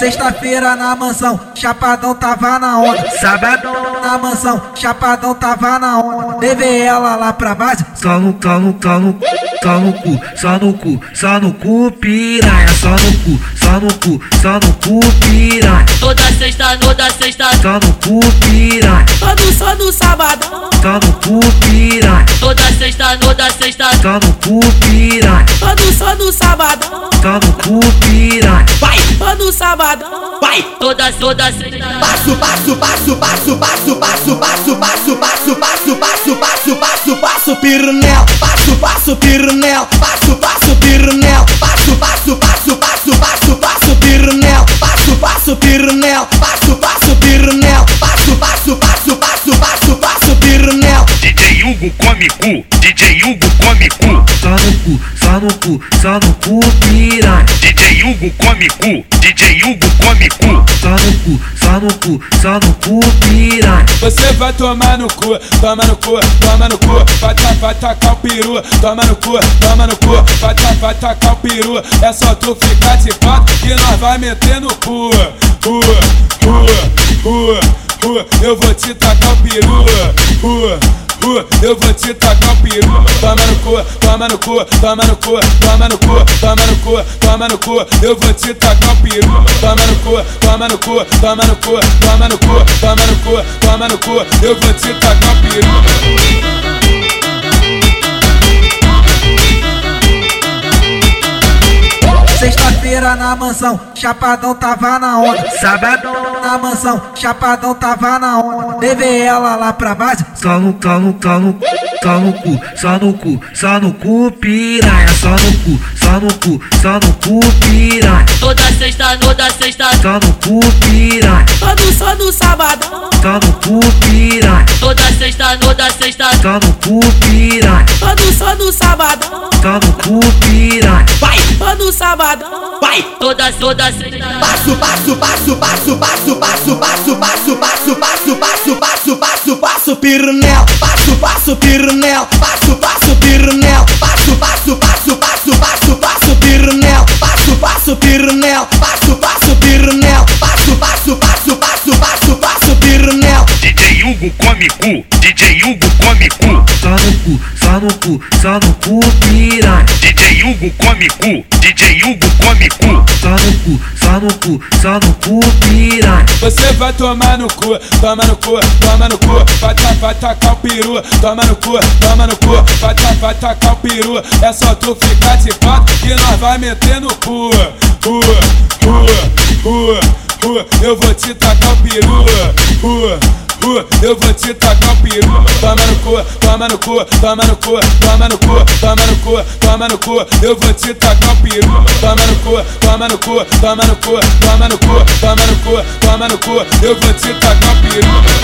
Sexta-feira na mansão, Chapadão tava na onda. Sabadão Na mansão, Chapadão tava na onda. Levei ela lá pra base, Só no, só no, só no, só no cu, só no cu, só no cu, piranha. Só no cu, só no cu, só no cu, piranha. Toda sexta, toda sexta, Só no cu, piranha. Todo só no sabadão, Só no cu, piranha. toda sexta, toda sexta, Só no cu, piranha. todo só no sabadão, Só no cu, piranha. Vai, todo sabadão, vai. toda, toda sexta. Passo, passo, passo, passo, passo, passo, passo, passo, passo, passo, passo, passo, passo, passo, pirnel. Passo, passo, pirnel. Passo, passo, pirnel. Passo, passo, passo, passo, passo, passo, pirnel. Passo, passo, pirnel. Passo, passo, pirnel. Passo, passo, passo, passo, Hugo come cu, DJ Hugo come cu, Só no cu, só no cu, só no cu, piranha. DJ Hugo come cu, DJ Hugo come cu, Só no cu, só no cu, só no cu, piranha. Você vai tomar no cu, toma no cu, toma no cu, vai, ta- vai tacar o peru, toma no cu, toma no cu, vai, ta- vai tacar o peru. É só tu ficar de quatro que nós vai meter no cu. Rua, rua, rua, rua, eu vou te tacar o peru. Rua, rua, eu vou te tacar o peru. Toma no cu, toma no cu, toma no cu, toma no cu, toma no cu, toma no cu, eu vou te tacar o peru. Toma no cu, toma no cu, toma no cu, toma no cu, toma no cu, toma no cu, eu vou te tacar o peru. Sexta-feira na mansão, Chapadão tava na onda. Sabadão Na mansão, Chapadão tava na onda. Levei ela lá pra base, Só no, só no, só no, só no cu, só no cu, só no cu, piranha. Só no cu, só no cu, só no cu, piranha. Toda sexta, toda sexta, Só no cu, piranha. todo só no sabadão, Só no cu, piranha. toda sexta, toda sexta, Só no cu, piranha. todo só no sabadão, Só no cu, piranha. Vai, todo sabadão, vai. toda, toda sexta. Passo, passo, passo, passo, passo, passo, passo, passo, passo, passo, passo, passo, passo, passo, pirnel. Passo, passo, pirnel. Passo, passo, pirnel. Hugo come cu, DJ Hugo come cu, Só no cu, só no cu, só no cu, piranha. DJ Hugo come cu, DJ Hugo come cu, Só no cu, só no cu, só no cu, piranha. Você vai tomar no cu, toma no cu, toma no cu, vai, ta- vai tacar o peru, toma no cu, toma no cu, vai, ta- vai tacar o peru. É só tu ficar de quatro que nós vai meter no cu. Rua, rua, rua, rua, eu vou te tacar o peru. Rua, rua, eu vou te tacar o peru. Toma no cu, toma no cu, toma no cu, toma no cu, toma no cu, toma no cu, eu vou te tacar o peru. Toma no cu, toma no cu, toma no cu, toma no cu, toma no cu, toma no cu, eu vou te tacar o peru.